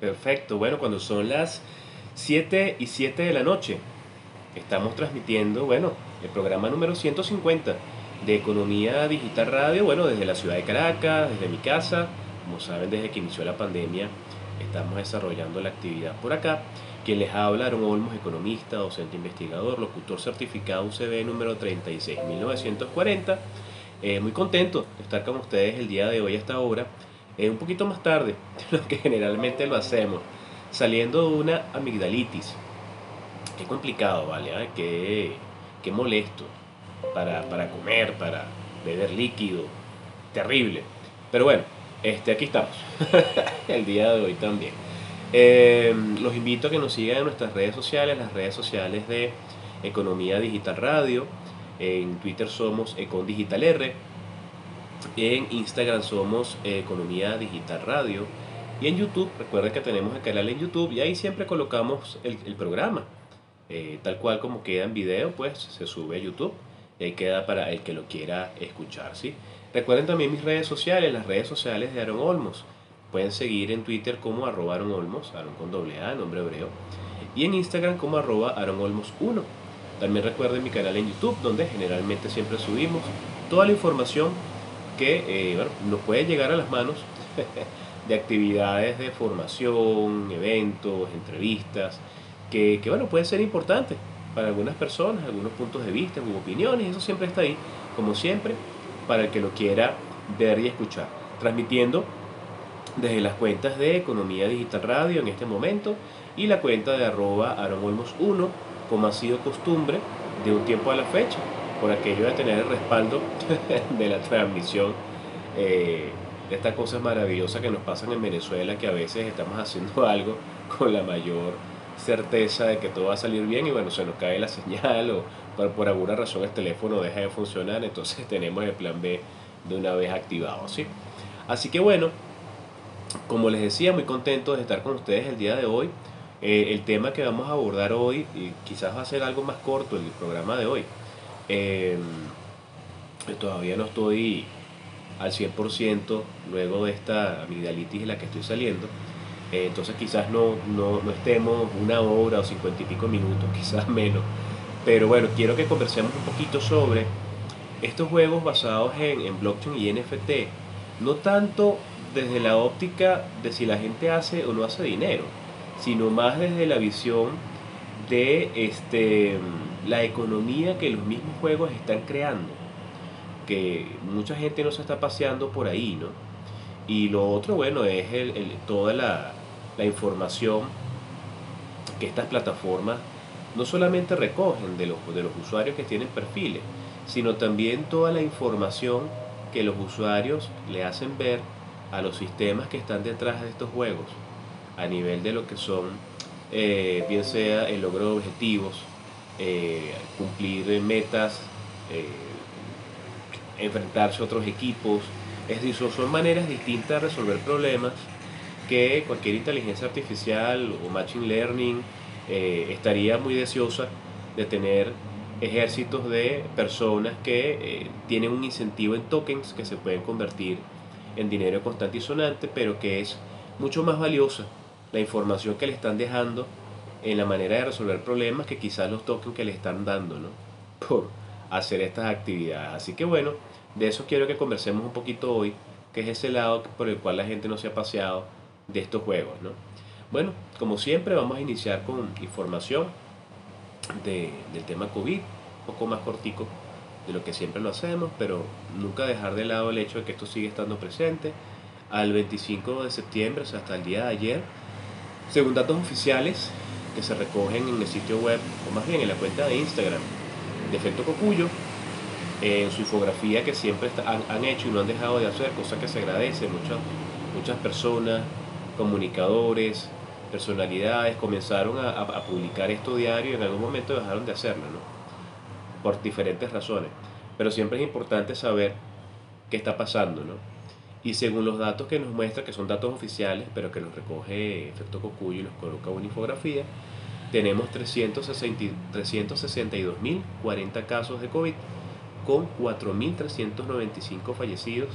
Perfecto, bueno, cuando son las 7 y 7 de la noche, estamos transmitiendo, bueno, el programa número 150 de Economía Digital Radio, bueno, desde la ciudad de Caracas, desde mi casa, como saben, desde que inició la pandemia, estamos desarrollando la actividad por acá. Quien les habla, Aaron Olmos, economista, docente investigador, locutor certificado UCB número 36940. Eh, muy contento de estar con ustedes el día de hoy a esta hora un poquito más tarde de lo que generalmente lo hacemos, saliendo de una amigdalitis. Qué complicado, ¿vale? Qué, qué, molesto para, para comer, para beber líquido. Terrible. Pero bueno, este, aquí estamos. el día de hoy también. Eh, los invito a que nos sigan en nuestras redes sociales, las redes sociales de Economía Digital Radio. En Twitter somos Econ Digital R en Instagram somos eh, Economía Digital Radio. Y en YouTube, recuerden que tenemos el canal en YouTube y ahí siempre colocamos el, programa. Eh, tal cual como queda en video, pues se sube a YouTube y ahí queda para el que lo quiera escuchar. ¿sí? Recuerden también mis redes sociales, las redes sociales de Aaron Olmos. Pueden seguir en Twitter como arroba Aaron Olmos, Aaron con doble A, nombre hebreo. Y en Instagram como arroba Aaron Olmos 1. También recuerden mi canal en YouTube, donde generalmente siempre subimos toda la información que eh, bueno, nos puede llegar a las manos de actividades de formación, eventos, entrevistas, que, que bueno, pueden ser importantes para algunas personas, algunos puntos de vista, u opiniones, eso siempre está ahí, como siempre, para el que lo quiera ver y escuchar. Transmitiendo desde las cuentas de Economía Digital Radio en este momento y la cuenta de arroba 1, como ha sido costumbre de un tiempo a la fecha por aquello de tener el respaldo de la transmisión eh, de estas cosas maravillosas que nos pasan en Venezuela, que a veces estamos haciendo algo con la mayor certeza de que todo va a salir bien y bueno, se nos cae la señal o por, alguna razón el teléfono deja de funcionar, entonces tenemos el plan B de una vez activado, ¿sí? Así que bueno, como les decía, muy contento de estar con ustedes el día de hoy. Eh, el tema que vamos a abordar hoy, y quizás va a ser algo más corto el programa de hoy, Em, todavía no estoy al 100% luego de esta amigdalitis de la que estoy saliendo. Eh, entonces quizás no, no, estemos una hora o cincuenta y pico minutos, quizás menos. Pero bueno, quiero que conversemos un poquito sobre estos juegos basados en, en blockchain y NFT. No tanto desde la óptica de si la gente hace o no hace dinero, sino más desde la visión de este la economía que los mismos juegos están creando, que mucha gente no se está paseando por ahí, ¿no? Y lo otro, bueno, es el, toda la, la información que estas plataformas no solamente recogen de los, de los usuarios que tienen perfiles, sino también toda la información que los usuarios le hacen ver a los sistemas que están detrás de estos juegos, a nivel de lo que son, eh, bien sea el logro de objetivos, eh, cumplir metas, eh, enfrentarse a otros equipos. Es decir, son maneras distintas de resolver problemas que cualquier inteligencia artificial o machine learning eh, estaría muy deseosa de tener ejércitos de personas que tienen un incentivo en tokens que se pueden convertir en dinero constante y sonante, pero que es mucho más valiosa la información que le están dejando en la manera de resolver problemas que quizás los token que le están dando, ¿no? Por hacer estas actividades. Así que bueno, de eso quiero que conversemos un poquito hoy, que es ese lado por el cual la gente no se ha paseado de estos juegos, ¿no? Bueno, como siempre vamos a iniciar con información de, del tema COVID, un poco más cortico de lo que siempre lo hacemos, pero nunca dejar de lado el hecho de que esto sigue estando presente. Al 25 de septiembre, o sea, hasta el día de ayer, según datos oficiales, que se recogen en el sitio web, o más bien en la cuenta de Instagram de Efecto Cocuyo, en su infografía que siempre han, hecho y no han dejado de hacer, cosa que se agradece. Muchas, muchas personas, comunicadores, personalidades comenzaron a, publicar esto diario y en algún momento dejaron de hacerlo, ¿no? por diferentes razones. Pero siempre es importante saber qué está pasando, ¿no? Y según los datos que nos muestra, que son datos oficiales, pero que los recoge Efecto Cocuyo y los coloca una infografía, tenemos 362.040 casos de COVID con 4.395 fallecidos,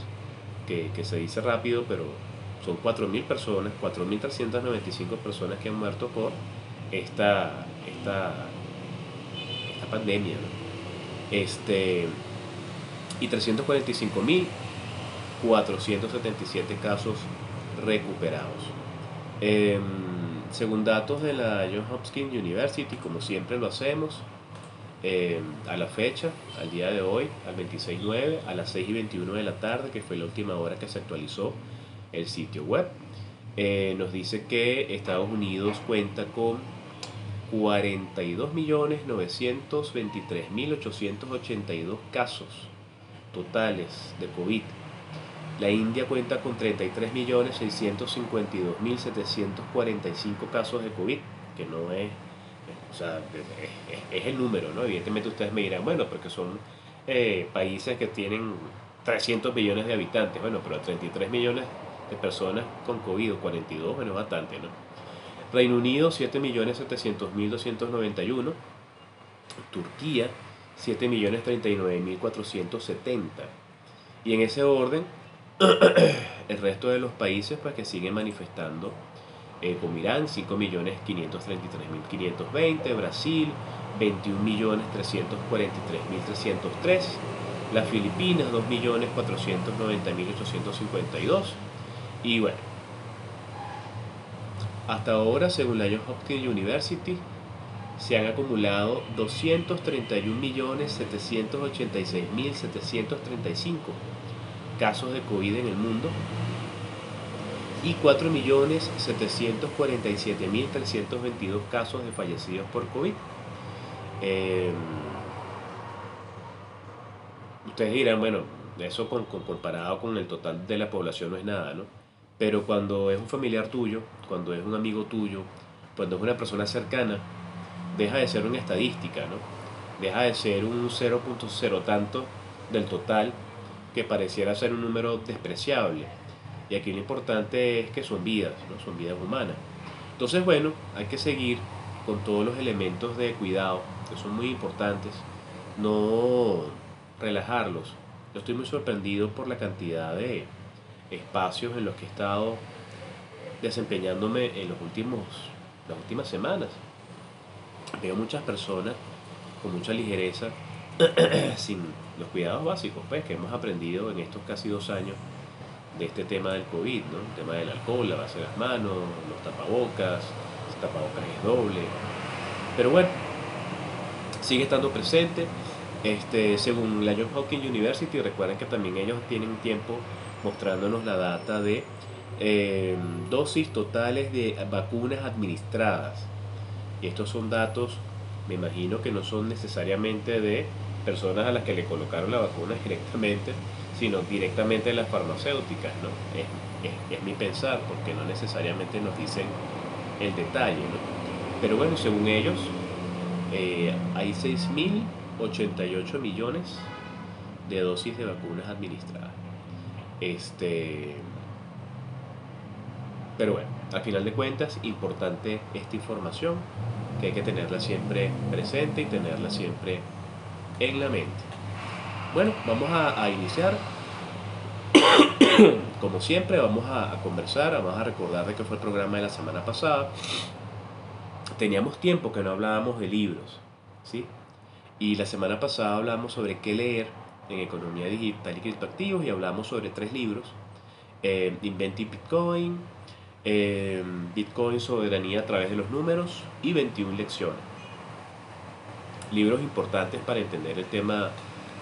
que, que, se dice rápido, pero son 4.000 personas, 4.395 personas que han muerto por esta, esta, esta pandemia. Este, y 345.477 casos recuperados. Em, según datos de la Johns Hopkins University, como siempre lo hacemos, em, a la fecha, al día de hoy, al 26.9, a las 6 y 21 de la tarde, que fue la última hora que se actualizó el sitio web, eh, nos dice que Estados Unidos cuenta con 42.923.882 casos totales de COVID. La India cuenta con 33.652.745 casos de COVID, que no es, o sea, es, el número, ¿no? Evidentemente ustedes me dirán, bueno, porque son eh, países que tienen 300 millones de habitantes, bueno, pero 33 millones de personas con COVID, 42, bueno, bastante, ¿no? Reino Unido, 7.700.291. Turquía, 7.039.470. Y en ese orden, el resto de los países pues, que siguen manifestando, eh, como Irán, 5.533.520, Brasil, 21.343.303, las Filipinas, 2.490.852, y bueno, hasta ahora, según la Johns Hopkins University, se han acumulado 231.786.735 casos de COVID en el mundo y 4.747.322 casos de fallecidos por COVID. Em, ustedes dirán, bueno, eso comparado con el total de la población no es nada, ¿no? Pero cuando es un familiar tuyo, cuando es un amigo tuyo, cuando es una persona cercana, deja de ser una estadística, ¿no? Deja de ser un 0.0 tanto del total que pareciera ser un número despreciable. Y aquí lo importante es que son vidas, ¿no? Son vidas humanas. Entonces, bueno, hay que seguir con todos los elementos de cuidado que son muy importantes, no relajarlos. Yo estoy muy sorprendido por la cantidad de, espacios en los que he estado desempeñándome en los últimos, las últimas semanas. Veo muchas personas con mucha ligereza, sin los cuidados básicos pues, que hemos aprendido en estos casi dos años de este tema del COVID, ¿no? el tema del alcohol, lavarse las manos, los tapabocas, el tapabocas es doble. Pero bueno, sigue estando presente. Este, según la Johns Hopkins University, recuerden que también ellos tienen tiempo mostrándonos la data de eh, dosis totales de vacunas administradas. Y estos son datos, me imagino que no son necesariamente de personas a las que le colocaron la vacuna directamente, sino directamente de las farmacéuticas, ¿no? Es, mi pensar, porque no necesariamente nos dicen el detalle, Pero bueno, según ellos, eh, hay 6.088 millones de dosis de vacunas administradas. Este, pero bueno, al final de cuentas, importante esta información, que hay que tenerla siempre presente y tenerla siempre en la mente. Bueno, vamos a, iniciar. Como siempre, vamos a, a, conversar, vamos a recordar de que fue el programa de la semana pasada. Teníamos tiempo que no hablábamos de libros, ¿sí? Y la semana pasada hablamos sobre qué leer en economía digital y criptoactivos y hablamos sobre tres libros, eh, Bitcoin, eh, Bitcoin Soberanía a través de los números y 21 lecciones. Libros importantes para entender el tema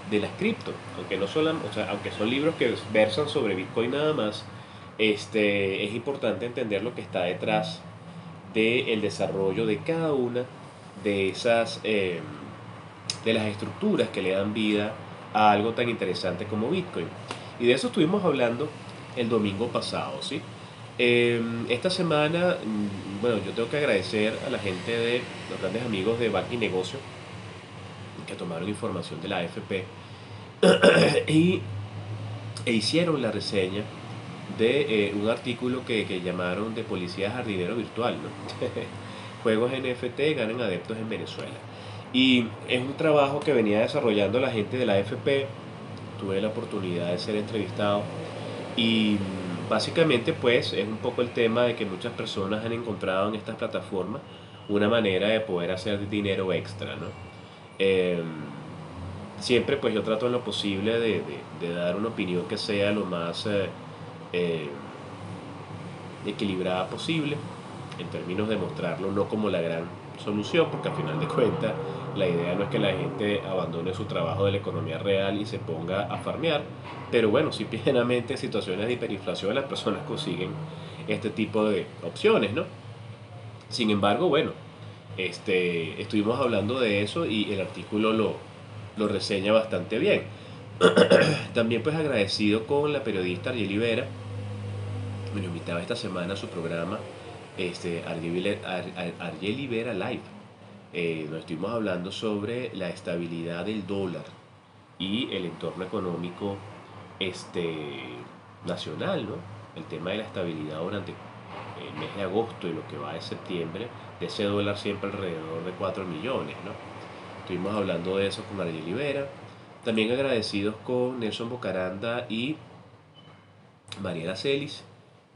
de las cripto, aunque, no son, o sea, aunque son libros que versan sobre Bitcoin nada más, este, es importante entender lo que está detrás del desarrollo de cada una de esas eh, de las estructuras que le dan vida a algo tan interesante como Bitcoin. Y de eso estuvimos hablando el domingo pasado, ¿sí? Em, esta semana, mm, bueno, yo tengo que agradecer a la gente de los grandes amigos de Bank y Negocio que tomaron información de la AFP y, e hicieron la reseña de eh, un artículo que, que, llamaron de Policía Jardinero Virtual, ¿no? Juegos NFT ganan adeptos en Venezuela. Y es un trabajo que venía desarrollando la gente de la AFP. Tuve la oportunidad de ser entrevistado y básicamente pues es un poco el tema de que muchas personas han encontrado en estas plataformas una manera de poder hacer dinero extra, ¿no? Em, siempre pues yo trato en lo posible de, dar una opinión que sea lo más eh, eh, equilibrada posible, en términos de mostrarlo no como la gran solución, porque al final de cuentas la idea no es que la gente abandone su trabajo de la economía real y se ponga a farmear, pero bueno, si plenamente en situaciones de hiperinflación las personas consiguen este tipo de opciones, ¿no? Sin embargo, bueno, este, estuvimos hablando de eso y el artículo lo, lo reseña bastante bien. También pues agradecido con la periodista Ariel Vera, me invitaba esta semana a su programa este, Argel Vera Live. Eh, estuvimos hablando sobre la estabilidad del dólar y el entorno económico este, nacional, ¿no? El tema de la estabilidad durante el mes de agosto y lo que va de septiembre, de ese dólar siempre alrededor de 4 millones, ¿no? Estuvimos hablando de eso con Argel Ibera. También agradecidos con Nelson Bocaranda y Mariela Celis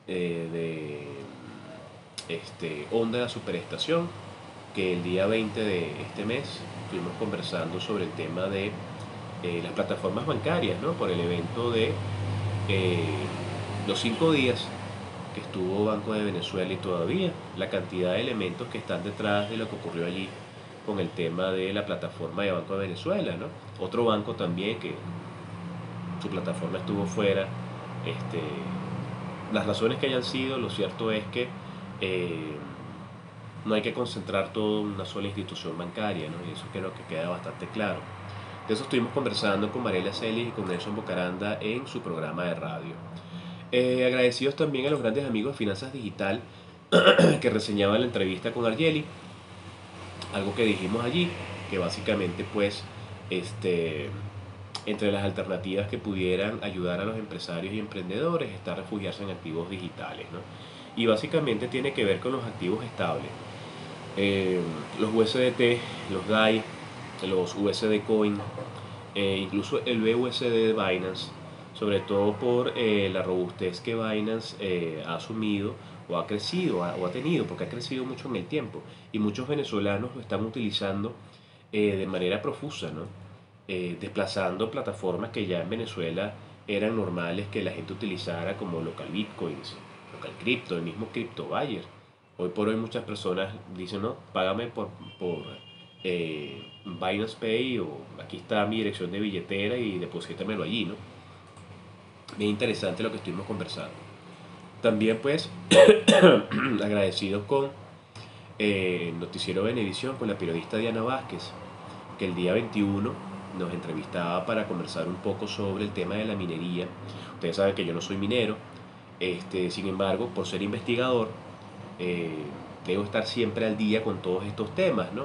eh, de este, Onda la Superestación, que el día 20 de este mes estuvimos conversando sobre el tema de eh, las plataformas bancarias, ¿no? por el evento de eh, los cinco días estuvo Banco de Venezuela y todavía la cantidad de elementos que están detrás de lo que ocurrió allí con el tema de la plataforma de Banco de Venezuela, ¿no? Otro banco también que su plataforma estuvo fuera, este, las razones que hayan sido, lo cierto es que eh, no hay que concentrar todo en una sola institución bancaria, ¿no? y eso creo que queda bastante claro. De eso estuvimos conversando con Mariela Celis y con Nelson Bocaranda en su programa de radio. Eh, agradecidos también a los grandes amigos de Finanzas Digital que reseñaban la entrevista con Argeli algo que dijimos allí, que básicamente pues este, entre las alternativas que pudieran ayudar a los empresarios y emprendedores está refugiarse en activos digitales. ¿no? Y básicamente tiene que ver con los activos estables. Eh, los USDT, los DAI, los USD Coin, eh, incluso el BUSD de Binance, sobre todo por eh, la robustez que Binance ha asumido o ha crecido o ha tenido, porque ha crecido mucho en el tiempo y muchos venezolanos lo están utilizando eh, de manera profusa, ¿no? Eh, desplazando plataformas que ya en Venezuela eran normales que la gente utilizara como local bitcoins, local crypto, el mismo crypto buyer. Hoy por hoy muchas personas dicen, no, págame por, por eh, Binance Pay o aquí está mi dirección de billetera y deposítamelo allí, ¿no? Bien interesante lo que estuvimos conversando. También pues agradecidos con eh, Noticiero Benevisión, con la periodista Diana Vázquez, que el día 21 nos entrevistaba para conversar un poco sobre el tema de la minería. Ustedes saben que yo no soy minero, este, sin embargo, por ser investigador, eh, debo estar siempre al día con todos estos temas, ¿no?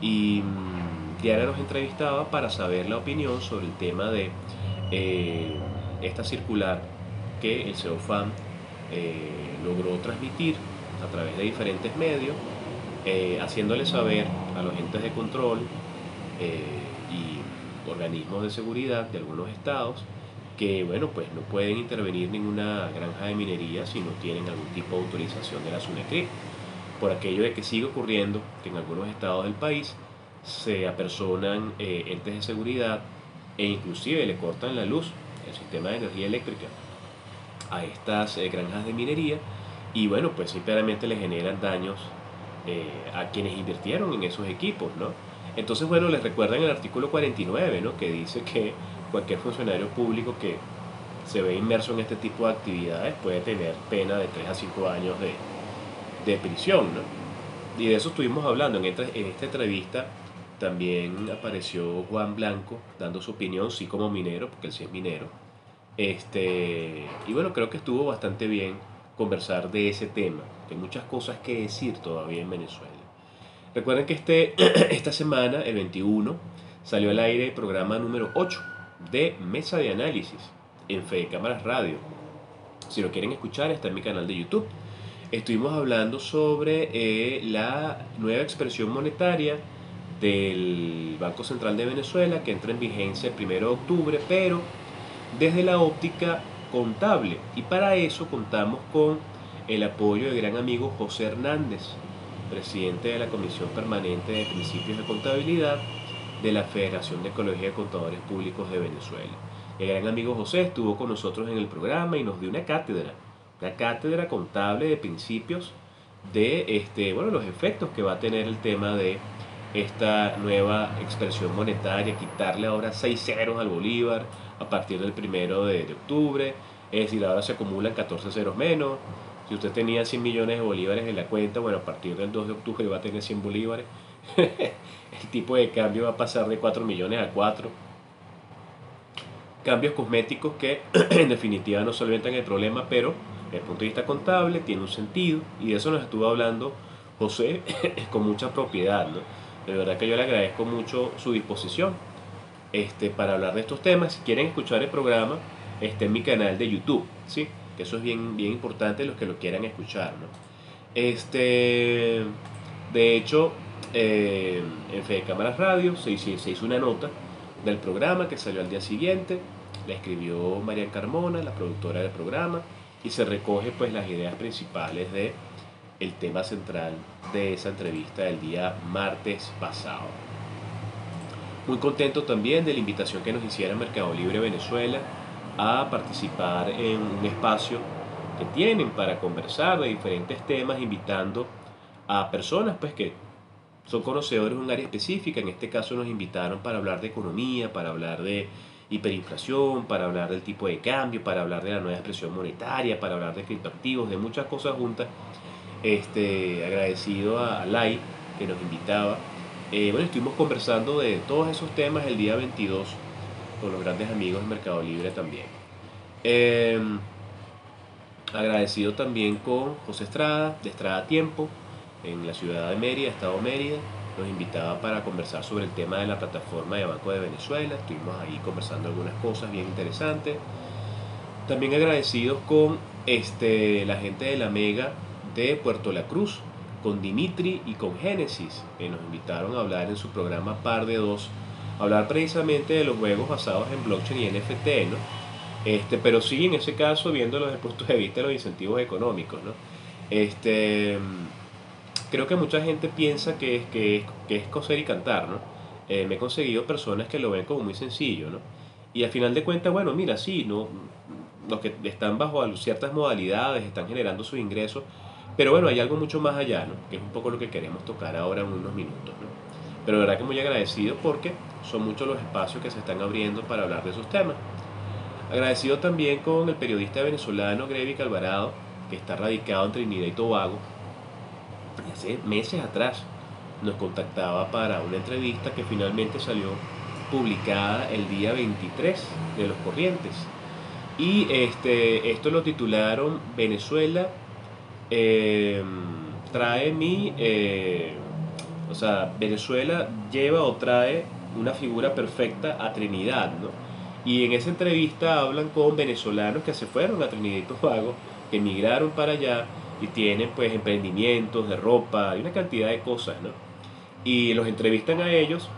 Y mm, Diana nos entrevistaba para saber la opinión sobre el tema de eh, esta circular que el CEOFAM eh, logró transmitir a través de diferentes medios, eh, haciéndole saber a los entes de control eh, y organismos de seguridad de algunos estados que bueno pues no pueden intervenir ninguna granja de minería si no tienen algún tipo de autorización de la SUNECRIP por aquello de que sigue ocurriendo que en algunos estados del país se apersonan entes de seguridad e inclusive le cortan la luz, el sistema de energía eléctrica a estas eh, granjas de minería y bueno, pues simplemente le generan daños eh, a quienes invirtieron en esos equipos, ¿no? Entonces, bueno, les recuerdan el artículo 49, ¿no? Que dice que cualquier funcionario público que se ve inmerso en este tipo de actividades puede tener pena de 3 a 5 años de, de prisión, ¿no? Y de eso estuvimos hablando. En en esta entrevista también apareció Juan Blanco dando su opinión, sí como minero, porque él sí es minero, este, y bueno, creo que estuvo bastante bien conversar de ese tema. Hay muchas cosas que decir todavía en Venezuela. Recuerden que este, esta semana, el 21, salió al aire el programa número 8 de Mesa de Análisis en Fede Cámaras Radio. Si lo quieren escuchar, está en mi canal de YouTube. Estuvimos hablando sobre eh, la nueva expresión monetaria del Banco Central de Venezuela que entra en vigencia el 1 de octubre, pero desde la óptica contable. Y para eso contamos con el apoyo del gran amigo José Hernández, presidente de la Comisión Permanente de Principios de Contabilidad de la Federación de Ecología de Contadores Públicos de Venezuela. El gran amigo José estuvo con nosotros en el programa y nos dio una cátedra, una cátedra contable de principios de este, bueno, los efectos que va a tener el tema de esta nueva expresión monetaria, quitarle ahora 6 ceros al bolívar a partir del primero de, de octubre, es decir, ahora se acumulan 14 ceros menos. Si usted tenía 100 millones de bolívares en la cuenta, bueno, a partir del 2 de octubre va a tener 100 bolívares. el tipo de cambio va a pasar de 4 millones a 4. Cambios cosméticos que en definitiva no solventan el problema, pero desde el punto de vista contable tiene un sentido y de eso nos estuvo hablando José con mucha propiedad. ¿no? De verdad que yo le agradezco mucho su disposición este, para hablar de estos temas. Si quieren escuchar el programa, está en mi canal de YouTube, ¿sí? que eso es bien, bien importante los que lo quieran escuchar. ¿no? Este, de hecho, eh, en Fede Cámaras Radio se, se hizo una nota del programa que salió al día siguiente, la escribió María Carmona, la productora del programa, y se recoge pues las ideas principales de el tema central de esa entrevista del día martes pasado. Muy contento también de la invitación que nos hiciera Mercado Libre Venezuela a participar en un espacio que tienen para conversar de diferentes temas, invitando a personas pues que son conocedores de un área específica. En este caso nos invitaron para hablar de economía, para hablar de hiperinflación, para hablar del tipo de cambio, para hablar de la nueva expresión monetaria, para hablar de criptoactivos, de muchas cosas juntas. Este, agradecido a Lai que nos invitaba. Eh, bueno, estuvimos conversando de todos esos temas el día 22 con los grandes amigos de Mercado Libre también. Em, agradecido también con José Estrada, de Estrada Tiempo, en la ciudad de Mérida, Estado Mérida. Nos invitaba para conversar sobre el tema de la plataforma de Banco de Venezuela. Estuvimos ahí conversando algunas cosas bien interesantes. También agradecidos con este, la gente de la Mega de Puerto La Cruz, con Dimitri y con Génesis, que nos invitaron a hablar en su programa Par de Dos, hablar precisamente de los juegos basados en blockchain y NFT, ¿no? Este, pero sí, en ese caso, viéndolo desde el punto de vista de los incentivos económicos, ¿no? Este, creo que mucha gente piensa que es, que que es coser y cantar, ¿no? Eh, me he conseguido personas que lo ven como muy sencillo, ¿no? Y al final de cuentas, bueno, mira, sí, ¿no? los que están bajo ciertas modalidades están generando sus ingresos, pero bueno, hay algo mucho más allá, ¿no? que es un poco lo que queremos tocar ahora en unos minutos. ¿no? Pero de verdad que muy agradecido porque son muchos los espacios que se están abriendo para hablar de esos temas. Agradecido también con el periodista venezolano Grevi Alvarado, que está radicado en Trinidad y Tobago. Hace meses atrás nos contactaba para una entrevista que finalmente salió publicada el día 23 de los Corrientes. Y este, esto lo titularon Venezuela eh, trae mi, eh, o sea, Venezuela lleva o trae una figura perfecta a Trinidad, ¿no? Y en esa entrevista hablan con venezolanos que se fueron a Trinidad y Tobago, que emigraron para allá y tienen pues emprendimientos de ropa y una cantidad de cosas, ¿no? Y los entrevistan a ellos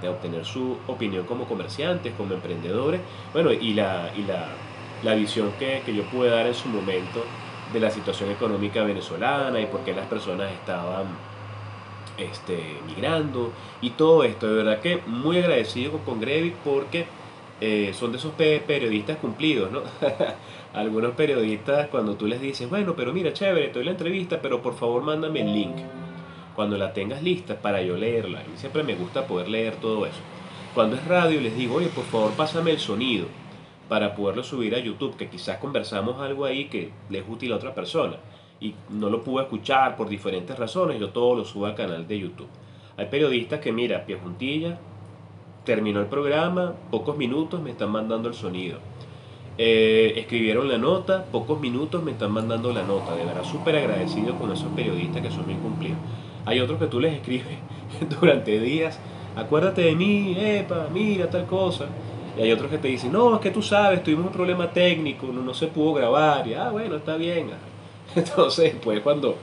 de obtener su opinión como comerciantes, como emprendedores, bueno, y la, y la, la visión que, que yo pude dar en su momento de la situación económica venezolana y por qué las personas estaban este, migrando y todo esto. De verdad que muy agradecido con Grevi porque eh, son de esos periodistas cumplidos, ¿no? Algunos periodistas cuando tú les dices, bueno, pero mira, chévere, estoy en la entrevista, pero por favor mándame el link. Cuando la tengas lista para yo leerla. Y siempre me gusta poder leer todo eso. Cuando es radio les digo, oye, por favor pásame el sonido para poderlo subir a YouTube, que quizás conversamos algo ahí que le es útil a otra persona y no lo pude escuchar por diferentes razones, yo todo lo subo al canal de YouTube. Hay periodistas que, mira, pie juntilla, terminó el programa, pocos minutos me están mandando el sonido. Eh, escribieron la nota, pocos minutos me están mandando la nota. De verdad, súper agradecido con esos periodistas que son bien cumplidos. Hay otros que tú les escribes durante días, acuérdate de mí, epa, mira tal cosa. Y hay otros que te dicen, no, es que tú sabes, tuvimos un problema técnico, no, no se pudo grabar. Y, ah, bueno, está bien. Entonces, pues cuando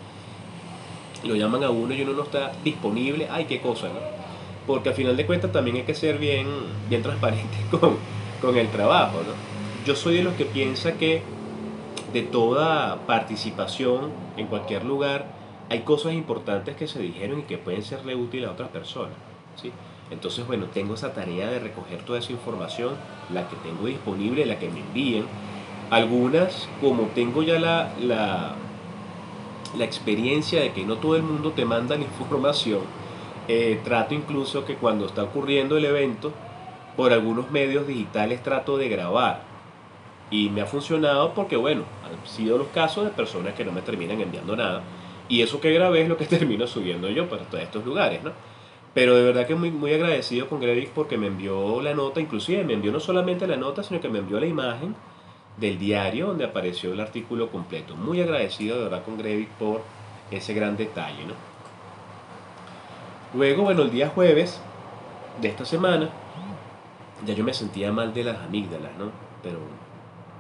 lo llaman a uno y uno no está disponible, ay, qué cosa, ¿no? Porque al final de cuentas también hay que ser bien, bien transparente con, con el trabajo, ¿no? yo soy de los que piensa que de toda participación en cualquier lugar hay cosas importantes que se dijeron y que pueden serle útil a otras personas. ¿sí? Entonces, bueno, tengo esa tarea de recoger toda esa información, la que tengo disponible, la que me envíen. Algunas, como tengo ya la, la, la experiencia de que no todo el mundo te manda la información, eh, trato incluso que cuando está ocurriendo el evento, por algunos medios digitales trato de grabar. Y me ha funcionado porque, bueno, han sido los casos de personas que no me terminan enviando nada. Y eso que grabé es lo que termino subiendo yo para todos estos lugares, ¿no? Pero de verdad que muy, muy agradecido con Grevix porque me envió la nota, inclusive me envió no solamente la nota, sino que me envió la imagen del diario donde apareció el artículo completo. Muy agradecido de verdad con Grevix por ese gran detalle, ¿no? Luego, bueno, el día jueves de esta semana, ya yo me sentía mal de las amígdalas, ¿no? Pero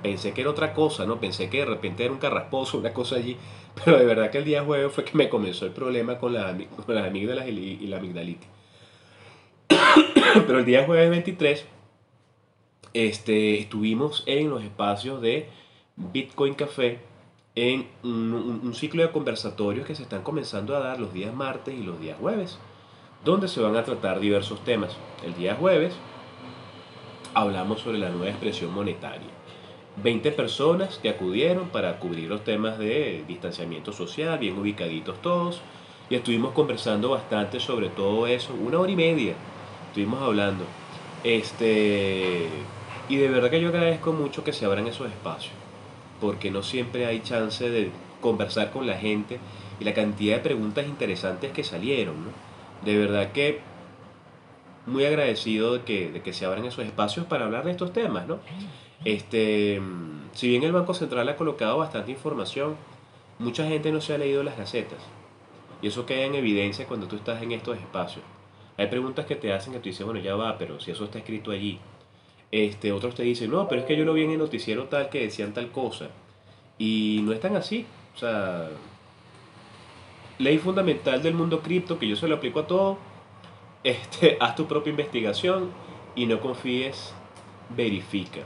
pensé que era otra cosa, ¿no? Pensé que de repente era un carrasposo, una cosa allí. Pero de verdad que el día jueves fue que me comenzó el problema con, las amígdalas y, la amigdalitis. Pero el día jueves 23 este, estuvimos en los espacios de Bitcoin Café en un, ciclo de conversatorios que se están comenzando a dar los días martes y los días jueves, donde se van a tratar diversos temas. El día jueves hablamos sobre la nueva expresión monetaria. 20 personas que acudieron para cubrir los temas de distanciamiento social, bien ubicaditos todos, y estuvimos conversando bastante sobre todo eso, una hora y media estuvimos hablando. Este, y de verdad que yo agradezco mucho que se abran esos espacios, porque no siempre hay chance de conversar con la gente y la cantidad de preguntas interesantes que salieron. De verdad que muy agradecido de que, de que se abran esos espacios para hablar de estos temas. ¿no? Este, si bien el Banco Central ha colocado bastante información, mucha gente no se ha leído las gacetas. Y eso queda en evidencia cuando tú estás en estos espacios. Hay preguntas que te hacen que tú dices, bueno, ya va, pero si eso está escrito allí. Este, otros te dicen, no, pero es que yo lo vi en el noticiero tal que decían tal cosa. Y no es tan así. O sea, ley fundamental del mundo cripto, que yo se lo aplico a todo. Este, haz tu propia investigación y no confíes, verifica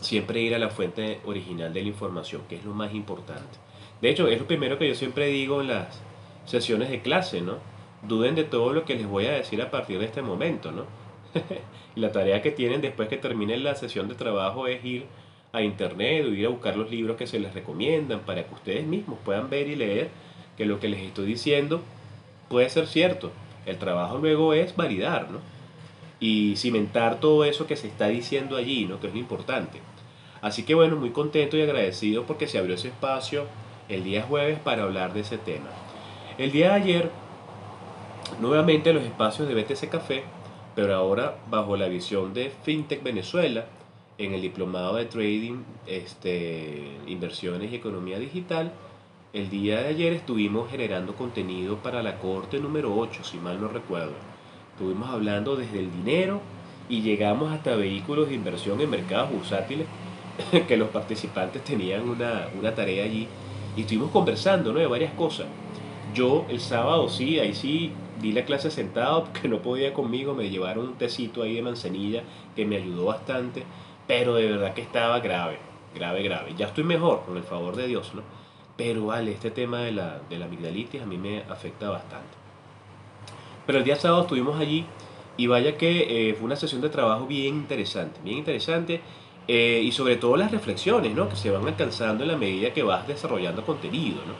siempre ir a la fuente original de la información, que es lo más importante. De hecho, es lo primero que yo siempre digo en las sesiones de clase, ¿no? Duden de todo lo que les voy a decir a partir de este momento, ¿no? la tarea que tienen después que terminen la sesión de trabajo es ir a internet o ir a buscar los libros que se les recomiendan para que ustedes mismos puedan ver y leer que lo que les estoy diciendo puede ser cierto. El trabajo luego es validar, ¿no? Y cimentar todo eso que se está diciendo allí, ¿no? Que es lo importante. Así que bueno, muy contento y agradecido porque se abrió ese espacio el día jueves para hablar de ese tema. El día de ayer, nuevamente los espacios de BTC Café, pero ahora bajo la visión de FinTech Venezuela, en el diplomado de Trading, este, Inversiones y Economía Digital, el día de ayer estuvimos generando contenido para la corte número 8, si mal no recuerdo. Estuvimos hablando desde el dinero y llegamos hasta vehículos de inversión en mercados bursátiles que los participantes tenían una, tarea allí y estuvimos conversando ¿no? de varias cosas. Yo el sábado sí, ahí sí di la clase sentado porque no podía conmigo, me llevaron un tecito ahí de manzanilla que me ayudó bastante, pero de verdad que estaba grave, grave, grave. Ya estoy mejor, con el favor de Dios, ¿no? Pero vale, este tema de la, de la amigdalitis a mí me afecta bastante. Pero el día sábado estuvimos allí y vaya que eh, fue una sesión de trabajo bien interesante, bien interesante eh, y sobre todo las reflexiones ¿no? que se van alcanzando en la medida que vas desarrollando contenido. ¿no?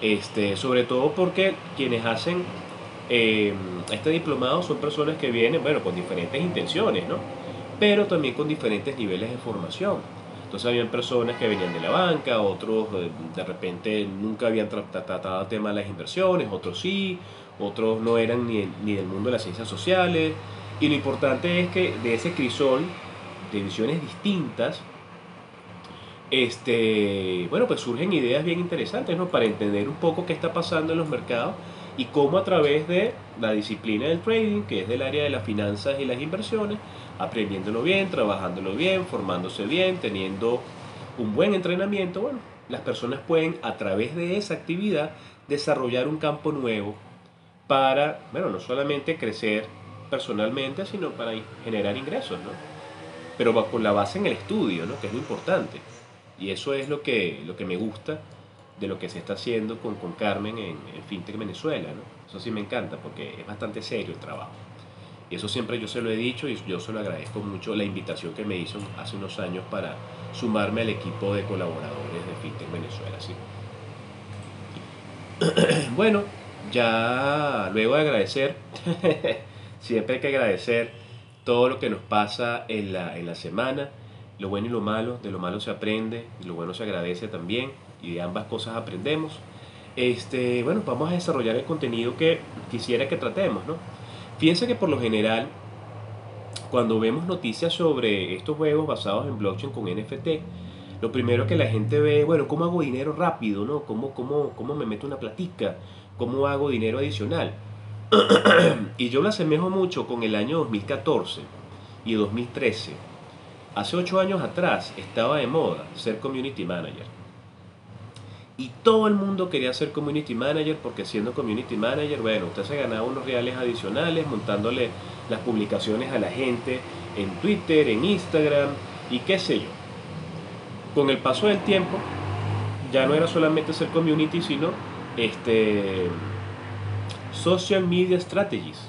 Este, sobre todo porque quienes hacen eh, este diplomado son personas que vienen bueno, con diferentes intenciones, ¿no? pero también con diferentes niveles de formación. Entonces habían personas que venían de la banca, otros eh, de repente nunca habían tratado el tema de las inversiones, otros sí, otros no eran ni, ni del mundo de las ciencias sociales. Y lo importante es que de ese crisol de visiones distintas, este, bueno, pues surgen ideas bien interesantes, ¿no? Para entender un poco qué está pasando en los mercados y cómo a través de la disciplina del trading, que es del área de las finanzas y las inversiones, aprendiéndolo bien, trabajándolo bien, formándose bien, teniendo un buen entrenamiento, bueno, las personas pueden a través de esa actividad desarrollar un campo nuevo para, bueno, no solamente crecer personalmente, sino para generar ingresos, ¿no? Pero con la base en el estudio, ¿no? que es lo importante. Y eso es lo que, lo que me gusta de lo que se está haciendo con, con Carmen en, en FinTech Venezuela. ¿no? Eso sí me encanta porque es bastante serio el trabajo. Y eso siempre yo se lo he dicho y yo se lo agradezco mucho la invitación que me hizo hace unos años para sumarme al equipo de colaboradores de FinTech Venezuela. ¿sí? bueno, ya luego de agradecer, siempre hay que agradecer todo lo que nos pasa en la, en la semana, lo bueno y lo malo, de lo malo se aprende y lo bueno se agradece también y de ambas cosas aprendemos. Este, bueno, vamos a desarrollar el contenido que quisiera que tratemos, ¿no? Fíjense que por lo general, cuando vemos noticias sobre estos juegos basados en blockchain con NFT, lo primero que la gente ve, bueno, ¿cómo hago dinero rápido? ¿no? ¿Cómo, cómo, cómo me meto una platica? ¿Cómo hago dinero adicional? Y yo lo asemejo mucho con el año 2014 y 2013. Hace ocho años atrás estaba de moda ser community manager. Y todo el mundo quería ser community manager porque siendo community manager, bueno, usted se ganaba unos reales adicionales montándole las publicaciones a la gente en Twitter, en Instagram y qué sé yo. Con el paso del tiempo, ya no era solamente ser community, sino este, social media strategies,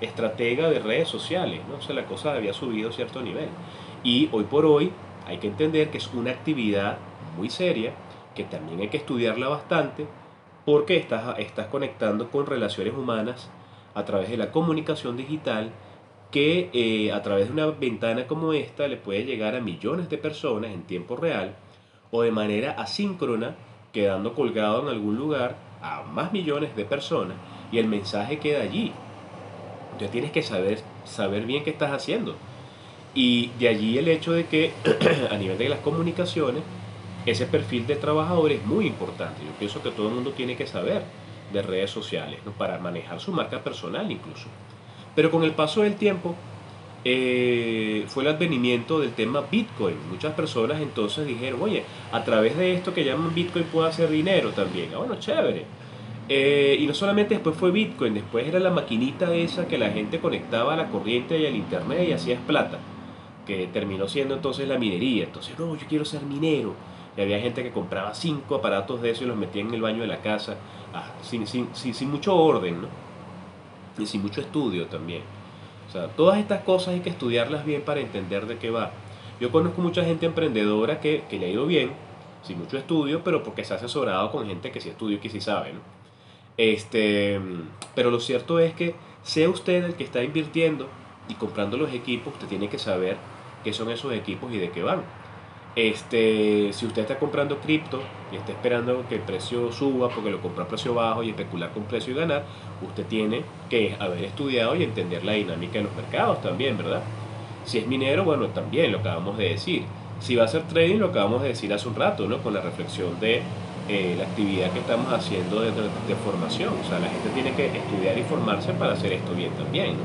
estratega de redes sociales, ¿no? O sea, la cosa había subido a cierto nivel. Y hoy por hoy hay que entender que es una actividad muy seria, que también hay que estudiarla bastante, porque estás, estás conectando con relaciones humanas a través de la comunicación digital que eh, a través de una ventana como esta le puede llegar a millones de personas en tiempo real o de manera asíncrona, quedando colgado en algún lugar a más millones de personas y el mensaje queda allí. Entonces tienes que saber, saber bien qué estás haciendo. Y de allí el hecho de que a nivel de las comunicaciones, ese perfil de trabajador es muy importante. Yo pienso que todo el mundo tiene que saber de redes sociales, ¿no? para manejar su marca personal incluso. Pero con el paso del tiempo eh, fue el advenimiento del tema Bitcoin. Muchas personas entonces dijeron, oye, a través de esto que llaman Bitcoin puedo hacer dinero también. Ah, bueno, chévere. Eh, y no solamente después fue Bitcoin, después era la maquinita esa que la gente conectaba a la corriente y al internet y hacías plata, que terminó siendo entonces la minería. Entonces, no, yo quiero ser minero. Y había gente que compraba cinco aparatos de eso y los metía en el baño de la casa, ah, sin, sin, sin, sin mucho orden, ¿no? y sin mucho estudio también. O sea, todas estas cosas hay que estudiarlas bien para entender de qué va. Yo conozco mucha gente emprendedora que, que le ha ido bien, sin mucho estudio, pero porque se ha asesorado con gente que sí estudia y que sí sabe. ¿no? Este, pero lo cierto es que sea usted el que está invirtiendo y comprando los equipos, usted tiene que saber qué son esos equipos y de qué van. Este, si usted está comprando cripto y está esperando que el precio suba porque lo compra a precio bajo y especular con precio y ganar, usted tiene que haber estudiado y entender la dinámica de los mercados también, ¿verdad? Si es minero, bueno, también lo acabamos de decir. Si va a ser trading, lo acabamos de decir hace un rato, ¿no? Con la reflexión de eh, la actividad que estamos haciendo de, de, formación. O sea, la gente tiene que estudiar y formarse para hacer esto bien también,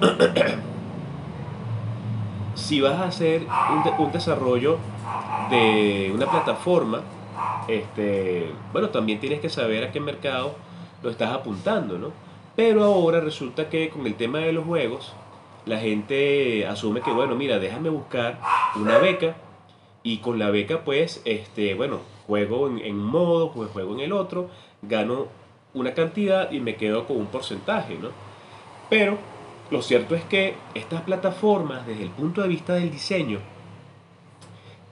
si vas a hacer un, un, desarrollo de una plataforma, este, bueno, también tienes que saber a qué mercado lo estás apuntando, ¿no? Pero ahora resulta que con el tema de los juegos, la gente asume que, bueno, mira, déjame buscar una beca y con la beca, pues, este, bueno, juego en, en un modo, pues juego en el otro, gano una cantidad y me quedo con un porcentaje, ¿no? Pero lo cierto es que estas plataformas, desde el punto de vista del diseño,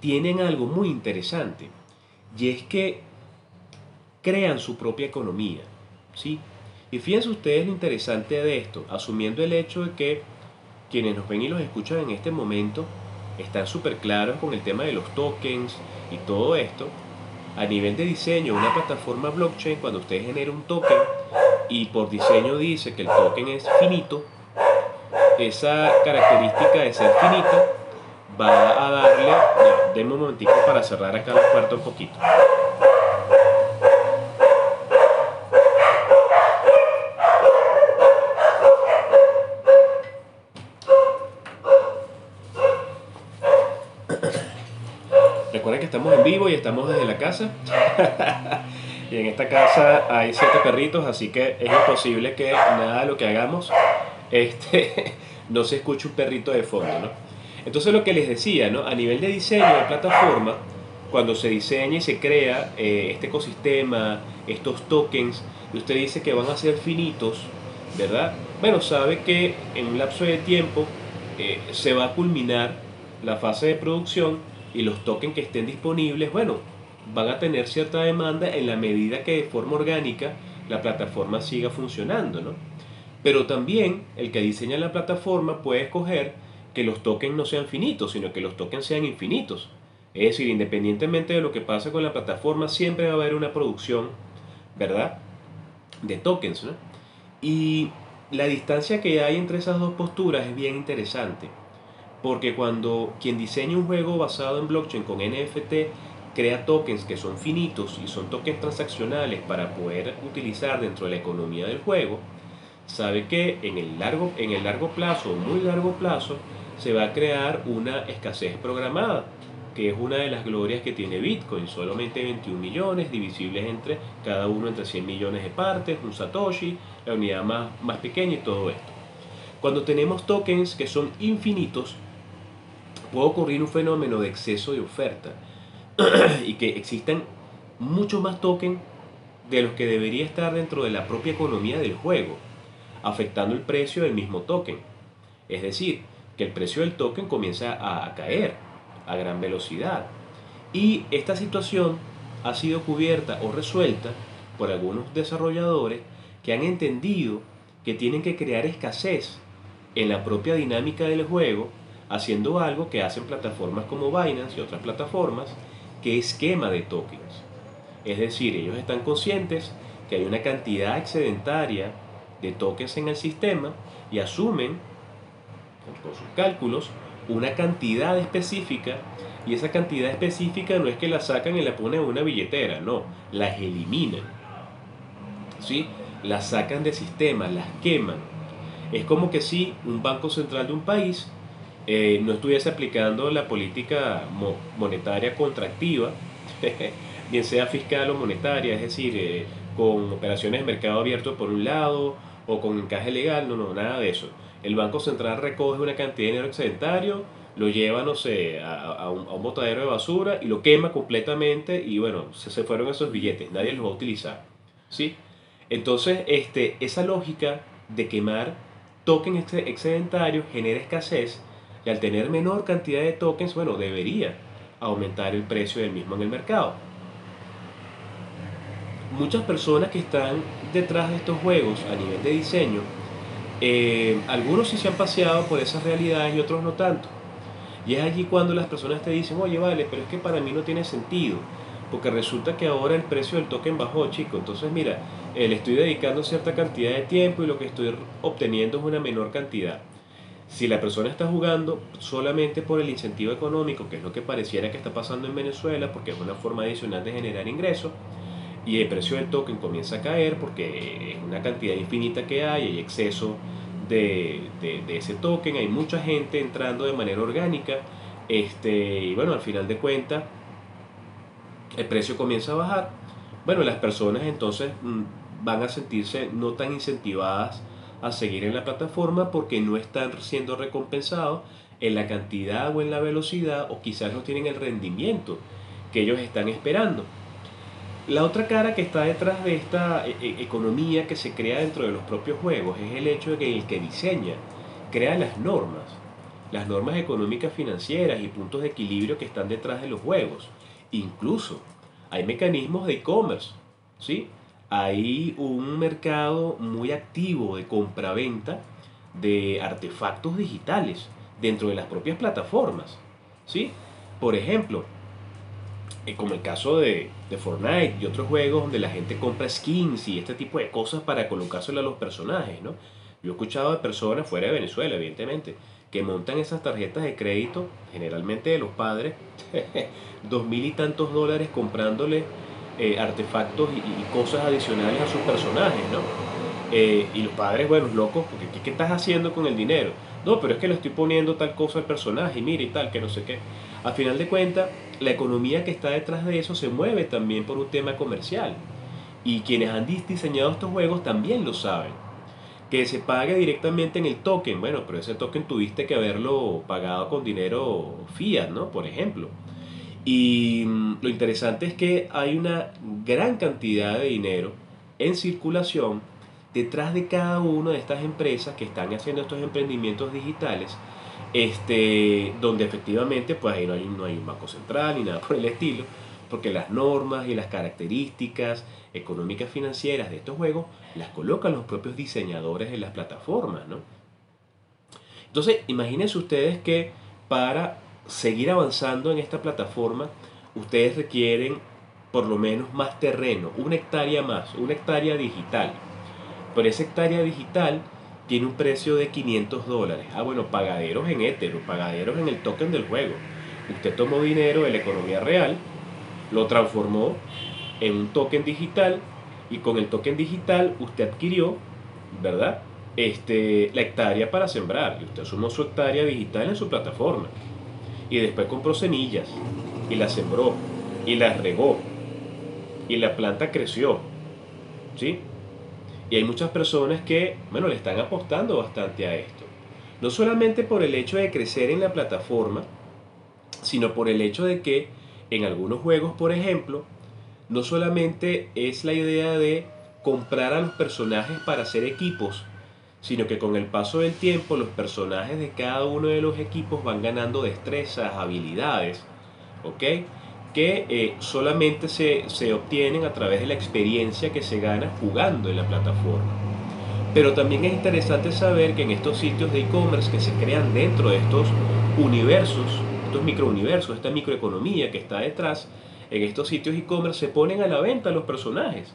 tienen algo muy interesante. Y es que crean su propia economía. ¿sí? Y fíjense ustedes lo interesante de esto, asumiendo el hecho de que quienes nos ven y los escuchan en este momento están súper claros con el tema de los tokens y todo esto. A nivel de diseño, una plataforma blockchain, cuando usted genera un token y por diseño dice que el token es finito, esa característica de ser finita va a darle, ya, denme un momentico para cerrar acá la puerta un poquito. Estamos en vivo y estamos desde la casa. y en esta casa hay siete perritos, así que es imposible que nada de lo que hagamos este, no se escuche un perrito de fondo, ¿no? Entonces lo que les decía, ¿no? a nivel de diseño de plataforma, cuando se diseña y se crea eh, este ecosistema, estos tokens, y usted dice que van a ser finitos, ¿verdad? Bueno, sabe que en un lapso de tiempo eh, se va a culminar la fase de producción y los tokens que estén disponibles, bueno, van a tener cierta demanda en la medida que de forma orgánica la plataforma siga funcionando, ¿no? Pero también el que diseña la plataforma puede escoger que los tokens no sean finitos, sino que los tokens sean infinitos. Es decir, independientemente de lo que pase con la plataforma, siempre va a haber una producción, ¿verdad? De tokens, ¿no? Y la distancia que hay entre esas dos posturas es bien interesante, porque cuando quien diseña un juego basado en blockchain con NFT crea tokens que son finitos y son tokens transaccionales para poder utilizar dentro de la economía del juego, sabe que en el largo, en el largo plazo, muy largo plazo, se va a crear una escasez programada, que es una de las glorias que tiene Bitcoin, solamente 21 millones divisibles entre cada uno entre 100 millones de partes, un Satoshi, la unidad más, más pequeña y todo esto. Cuando tenemos tokens que son infinitos, puede ocurrir un fenómeno de exceso de oferta y que existan muchos más tokens de los que debería estar dentro de la propia economía del juego, afectando el precio del mismo token. Es decir, que el precio del token comienza a caer a gran velocidad. Y esta situación ha sido cubierta o resuelta por algunos desarrolladores que han entendido que tienen que crear escasez en la propia dinámica del juego, haciendo algo que hacen plataformas como Binance y otras plataformas, que es quema de tokens. Es decir, ellos están conscientes que hay una cantidad excedentaria de tokens en el sistema y asumen, con sus cálculos, una cantidad específica y esa cantidad específica no es que la sacan y la ponen en una billetera, no, las eliminan. ¿Sí? Las sacan de sistema, las queman. Es como que si un banco central de un país eh, no estuviese aplicando la política monetaria contractiva, bien sea fiscal o monetaria, es decir, eh, con operaciones de mercado abierto por un lado o con encaje legal, no, no, nada de eso el Banco Central recoge una cantidad de dinero excedentario, lo lleva, no sé, a, un, botadero de basura y lo quema completamente y bueno, se, se, fueron esos billetes, nadie los va a utilizar. ¿sí? Entonces, este, esa lógica de quemar tokens excedentarios genera escasez y al tener menor cantidad de tokens, bueno, debería aumentar el precio del mismo en el mercado. Muchas personas que están detrás de estos juegos a nivel de diseño eh, algunos sí se han paseado por esas realidades y otros no tanto. Y es allí cuando las personas te dicen, oye, vale, pero es que para mí no tiene sentido, porque resulta que ahora el precio del token bajó, chico. Entonces, mira, eh, le estoy dedicando cierta cantidad de tiempo y lo que estoy obteniendo es una menor cantidad. Si la persona está jugando solamente por el incentivo económico, que es lo que pareciera que está pasando en Venezuela, porque es una forma adicional de generar ingresos, y el precio del token comienza a caer porque es una cantidad infinita que hay, hay exceso de, ese token, hay mucha gente entrando de manera orgánica este, y bueno, al final de cuentas el precio comienza a bajar. Bueno, las personas entonces mm, van a sentirse no tan incentivadas a seguir en la plataforma porque no están siendo recompensados en la cantidad o en la velocidad o quizás no tienen el rendimiento que ellos están esperando. La otra cara que está detrás de esta e, e, economía que se crea dentro de los propios juegos es el hecho de que el que diseña crea las normas, las normas económicas financieras y puntos de equilibrio que están detrás de los juegos. Incluso hay mecanismos de e-commerce, ¿sí? Hay un mercado muy activo de compra-venta de artefactos digitales dentro de las propias plataformas, ¿sí? Por ejemplo, eh, como el caso de, de, Fortnite y otros juegos donde la gente compra skins y este tipo de cosas para colocárselo a los personajes, ¿no? Yo he escuchado de personas fuera de Venezuela, evidentemente, que montan esas tarjetas de crédito, generalmente de los padres, dos mil y tantos dólares comprándole eh, artefactos y, cosas adicionales a sus personajes, ¿no? Eh, y los padres, bueno, locos, porque ¿qué, ¿qué, estás haciendo con el dinero? No, pero es que le estoy poniendo tal cosa al personaje, y mira y tal, que no sé qué. A final de cuentas, la economía que está detrás de eso se mueve también por un tema comercial. Y quienes han diseñado estos juegos también lo saben. que se pague directamente en el token. Bueno, pero ese token tuviste que haberlo pagado con dinero fiat, ¿no? Por ejemplo. Y mm, lo interesante es que hay una gran cantidad de dinero en circulación detrás de cada una de estas empresas que están haciendo estos emprendimientos digitales, este, donde efectivamente pues ahí no hay, no hay un banco central ni nada por el estilo, porque las normas y las características económicas financieras de estos juegos las colocan los propios diseñadores en las plataformas, ¿no? Entonces, imagínense ustedes que para seguir avanzando en esta plataforma, ustedes requieren por lo menos más terreno, una hectárea más, una hectárea digital. Pero esa hectárea digital tiene un precio de 500 dólares. Ah, bueno, pagaderos en Ether, pagaderos en el token del juego. Usted tomó dinero de la economía real, lo transformó en un token digital y con el token digital usted adquirió, ¿verdad? Este, la hectárea para sembrar y usted sumó su hectárea digital en su plataforma y después compró semillas y las sembró y las regó y la planta creció, ¿sí? Y hay muchas personas que, bueno, le están apostando bastante a esto. No solamente por el hecho de crecer en la plataforma, sino por el hecho de que en algunos juegos, por ejemplo, no solamente es la idea de comprar a los personajes para hacer equipos, sino que con el paso del tiempo los personajes de cada uno de los equipos van ganando destrezas, habilidades, ¿ok? Que eh, solamente se, se obtienen a través de la experiencia que se gana jugando en la plataforma. Pero también es interesante saber que en estos sitios de e-commerce que se crean dentro de estos universos, estos microuniversos, esta microeconomía que está detrás, en estos sitios e-commerce se ponen a la venta los personajes.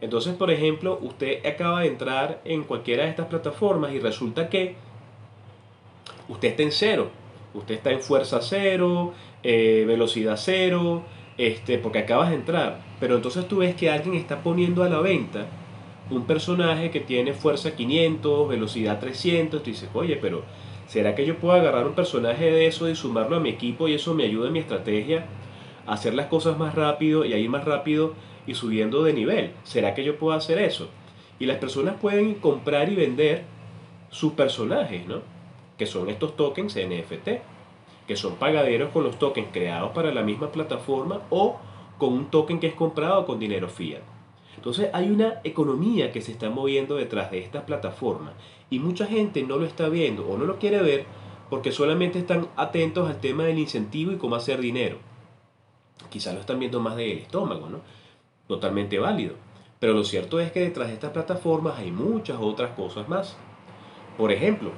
Entonces, por ejemplo, usted acaba de entrar en cualquiera de estas plataformas y resulta que usted está en cero. Usted está en fuerza cero, eh, velocidad cero, este, porque acabas de entrar. Pero entonces tú ves que alguien está poniendo a la venta un personaje que tiene fuerza 500, velocidad 300. Tú dices, oye, pero ¿será que yo puedo agarrar un personaje de eso y sumarlo a mi equipo y eso me ayuda en mi estrategia a hacer las cosas más rápido y a ir más rápido y subiendo de nivel. ¿Será que yo puedo hacer eso? Y las personas pueden comprar y vender sus personajes, ¿no? Que son estos tokens NFT, que son pagaderos con los tokens creados para la misma plataforma o con un token que es comprado con dinero fiat. Entonces hay una economía que se está moviendo detrás de esta plataforma y mucha gente no lo está viendo o no lo quiere ver porque solamente están atentos al tema del incentivo y cómo hacer dinero. Quizás lo están viendo más del estómago, ¿no? Totalmente válido. Pero lo cierto es que detrás de estas plataformas hay muchas otras cosas más. Por ejemplo,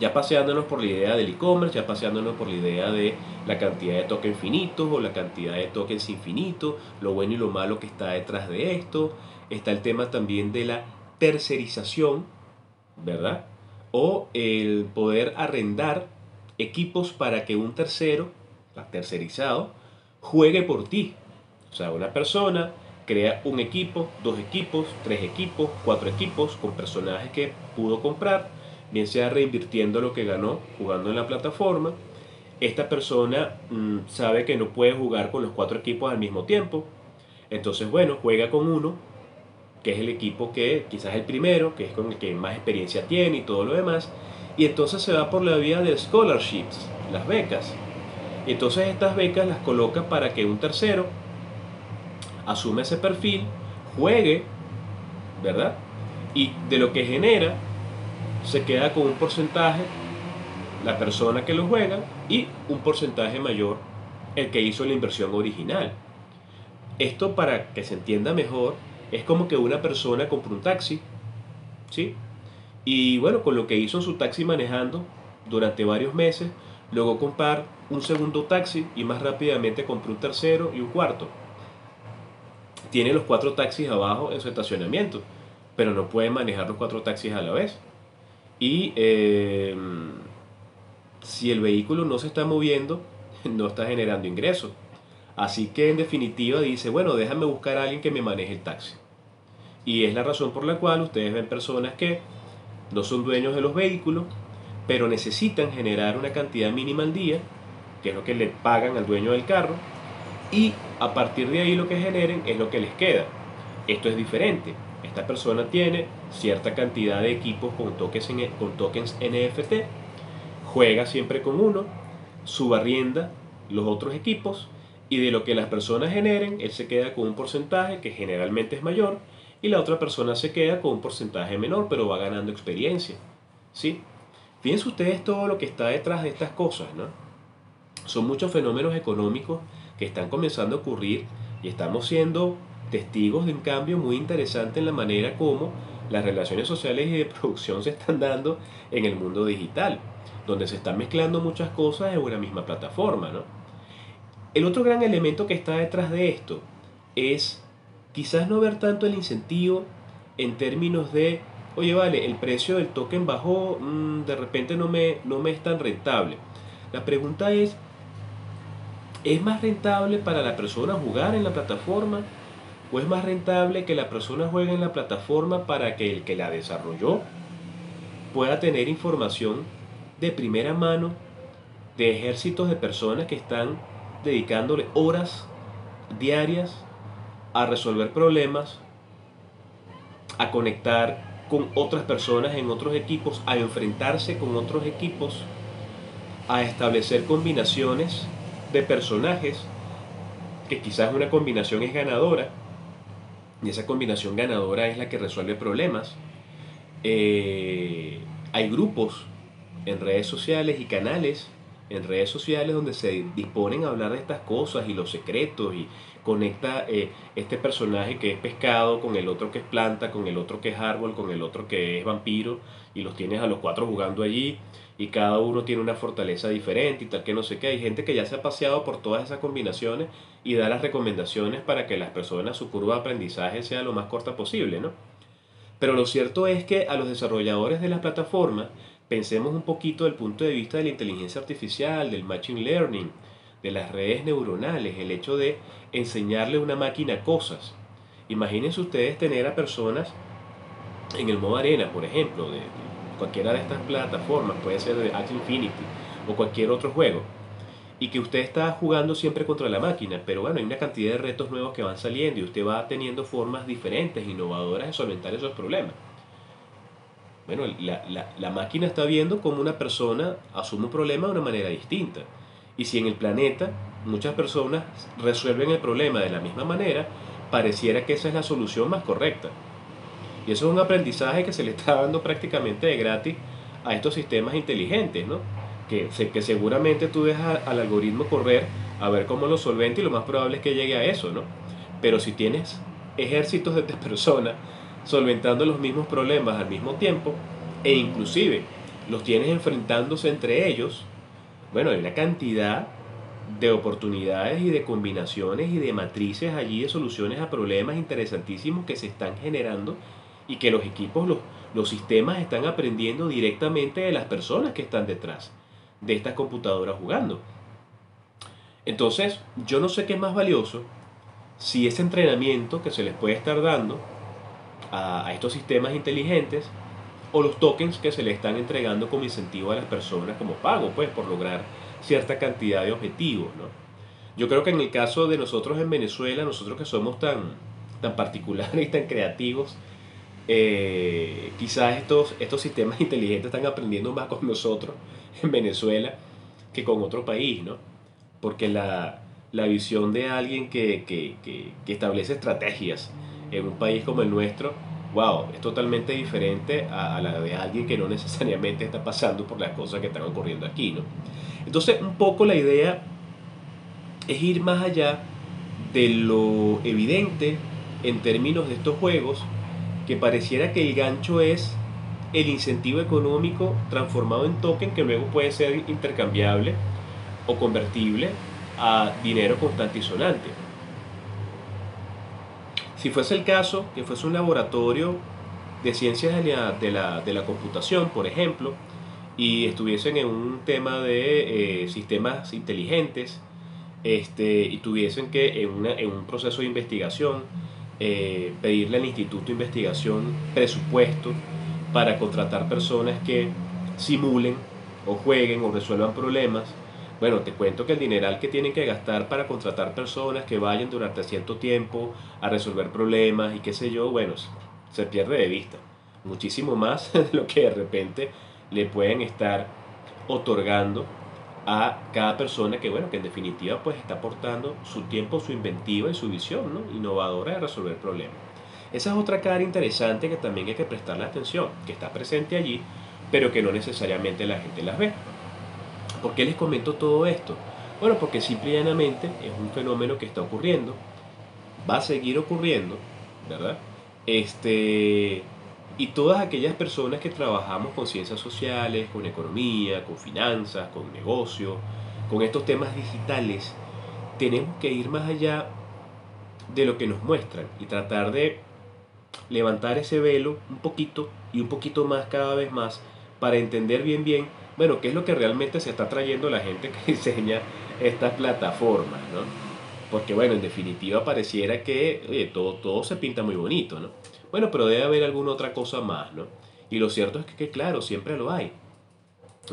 ya paseándonos por la idea del e-commerce, ya paseándonos por la idea de la cantidad de tokens finitos o la cantidad de tokens infinitos, lo bueno y lo malo que está detrás de esto, está el tema también de la tercerización, ¿verdad? O el poder arrendar equipos para que un tercero, tercerizado, juegue por ti. O sea, una persona crea un equipo, dos equipos, tres equipos, cuatro equipos con personajes que pudo comprar, bien sea reinvirtiendo lo que ganó jugando en la plataforma. Esta persona mm, sabe que no puede jugar con los cuatro equipos al mismo tiempo. Entonces, bueno, juega con uno, que es el equipo que quizás es el primero, que es con el que más experiencia tiene y todo lo demás. Y entonces se va por la vía de scholarships, las becas. Y entonces estas becas las coloca para que un tercero asume ese perfil, juegue, ¿verdad? Y de lo que genera, se queda con un porcentaje la persona que lo juega y un porcentaje mayor el que hizo la inversión original. Esto para que se entienda mejor es como que una persona compra un taxi, ¿sí? Y bueno, con lo que hizo su taxi manejando durante varios meses, luego comprar un segundo taxi y más rápidamente compró un tercero y un cuarto tiene los cuatro taxis abajo en su estacionamiento, pero no puede manejar los cuatro taxis a la vez. Y eh, si el vehículo no se está moviendo, no está generando ingresos. Así que en definitiva dice, bueno, déjame buscar a alguien que me maneje el taxi. Y es la razón por la cual ustedes ven personas que no son dueños de los vehículos, pero necesitan generar una cantidad mínima al día, que es lo que le pagan al dueño del carro, y a partir de ahí lo que generen es lo que les queda. Esto es diferente. esta persona tiene cierta cantidad de equipos con tokens, con tokens NFT, juega siempre con uno, subarrienda los otros equipos y de lo que las personas generen, él se queda con un porcentaje que generalmente es mayor y la otra persona se queda con un porcentaje menor, pero va ganando experiencia. ¿Sí? Fíjense ustedes todo lo que está detrás de estas cosas, ¿no? Son muchos fenómenos económicos están comenzando a ocurrir y estamos siendo testigos de un cambio muy interesante en la manera como las relaciones sociales y de producción se están dando en el mundo digital, donde se están mezclando muchas cosas en una misma plataforma. ¿no? El otro gran elemento que está detrás de esto es quizás no ver tanto el incentivo en términos de, oye, vale, el precio del token bajó, mm, de repente no me, no me es tan rentable. La pregunta es, ¿es más rentable para la persona jugar en la plataforma? ¿O es más rentable que la persona juegue en la plataforma para que el que la desarrolló pueda tener información de primera mano de ejércitos de personas que están dedicándole horas diarias a resolver problemas, a conectar con otras personas en otros equipos, a enfrentarse con otros equipos, a establecer combinaciones de personajes, que quizás una combinación es ganadora, y esa combinación ganadora es la que resuelve problemas. Eh, hay grupos en redes sociales y canales en redes sociales donde se disponen a hablar de estas cosas y los secretos y conecta eh, este personaje que es pescado con el otro que es planta, con el otro que es árbol, con el otro que es vampiro y los tienes a los cuatro jugando allí y cada uno tiene una fortaleza diferente y tal que no sé qué. Hay gente que ya se ha paseado por todas esas combinaciones y da las recomendaciones para que las personas su curva de aprendizaje sea lo más corta posible, ¿no? Pero lo cierto es que a los desarrolladores de las plataformas pensemos un poquito del punto de vista de la inteligencia artificial, del machine learning, de las redes neuronales, el hecho de enseñarle a una máquina cosas. Imagínense ustedes tener a personas en el modo arena, por ejemplo, de cualquiera de estas plataformas, puede ser de Axie Infinity o cualquier otro juego, y que usted está jugando siempre contra la máquina, pero bueno, hay una cantidad de retos nuevos que van saliendo y usted va teniendo formas diferentes, innovadoras de solventar esos problemas. Bueno, la, máquina está viendo cómo una persona asume un problema de una manera distinta. Y si en el planeta muchas personas resuelven el problema de la misma manera, pareciera que esa es la solución más correcta. Y eso es un aprendizaje que se le está dando prácticamente de gratis a estos sistemas inteligentes, ¿no? Que, que seguramente tú dejas al algoritmo correr a ver cómo lo solventa y lo más probable es que llegue a eso, ¿no? Pero si tienes ejércitos de personas solventando los mismos problemas al mismo tiempo e inclusive los tienes enfrentándose entre ellos, bueno, hay una cantidad de oportunidades y de combinaciones y de matrices allí de soluciones a problemas interesantísimos que se están generando y que los equipos, los, los sistemas están aprendiendo directamente de las personas que están detrás de estas computadoras jugando. Entonces, yo no sé qué es más valioso si ese entrenamiento que se les puede estar dando a, estos sistemas inteligentes o los tokens que se le están entregando como incentivo a las personas como pago, pues por lograr cierta cantidad de objetivos, ¿no? Yo creo que en el caso de nosotros en Venezuela, nosotros que somos tan, tan particulares y tan creativos, eh, quizás estos, estos sistemas inteligentes están aprendiendo más con nosotros en Venezuela que con otro país, ¿no? Porque la, la visión de alguien que, que, que, que establece estrategias en un país como el nuestro, wow, es totalmente diferente a, la de alguien que no necesariamente está pasando por las cosas que están ocurriendo aquí, ¿no? Entonces, un poco la idea es ir más allá de lo evidente en términos de estos juegos, que pareciera que el gancho es el incentivo económico transformado en token que luego puede ser intercambiable o convertible a dinero constante y sonante. Si fuese el caso, que fuese un laboratorio de ciencias de la, computación, por ejemplo, y estuviesen en un tema de eh, sistemas inteligentes, este, y tuviesen que en, un proceso de investigación eh, pedirle al Instituto de Investigación presupuesto para contratar personas que simulen o jueguen o resuelvan problemas bueno, te cuento que el dineral que tienen que gastar para contratar personas que vayan durante cierto tiempo a resolver problemas y qué sé yo, bueno, se pierde de vista. Muchísimo más de lo que de repente le pueden estar otorgando a cada persona que, bueno, que en definitiva pues está aportando su tiempo, su inventiva y su visión ¿no? innovadora de resolver problemas. Esa es otra cara interesante que también hay que prestarle atención, que está presente allí, pero que no necesariamente la gente las ve. ¿Por qué les comento todo esto? Bueno, porque simple y llanamente es un fenómeno que está ocurriendo, va a seguir ocurriendo, ¿verdad? Este, y todas aquellas personas que trabajamos con ciencias sociales, con economía, con finanzas, con negocios, con estos temas digitales, tenemos que ir más allá de lo que nos muestran y tratar de levantar ese velo un poquito y un poquito más cada vez más para entender bien bien, bueno, qué es lo que realmente se está trayendo la gente que diseña estas plataformas, ¿no? Porque bueno, en definitiva pareciera que, todo, todo se pinta muy bonito, ¿no? Bueno, pero debe haber alguna otra cosa más, ¿no? Y lo cierto es que, claro, siempre lo hay.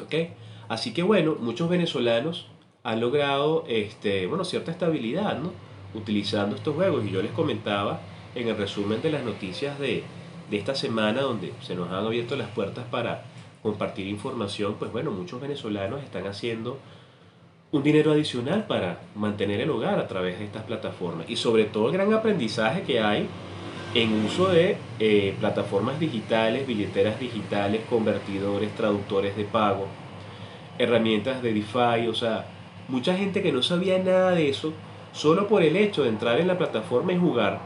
¿Ok? Así que bueno, muchos venezolanos han logrado, este, bueno, cierta estabilidad, ¿no? Utilizando estos juegos. Y yo les comentaba en el resumen de las noticias de, de esta semana donde se nos han abierto las puertas para compartir información, pues bueno, muchos venezolanos están haciendo un dinero adicional para mantener el hogar a través de estas plataformas. Y sobre todo el gran aprendizaje que hay en uso de eh, plataformas digitales, billeteras digitales, convertidores, traductores de pago, herramientas de DeFi, o sea, mucha gente que no sabía nada de eso, solo por el hecho de entrar en la plataforma y jugar,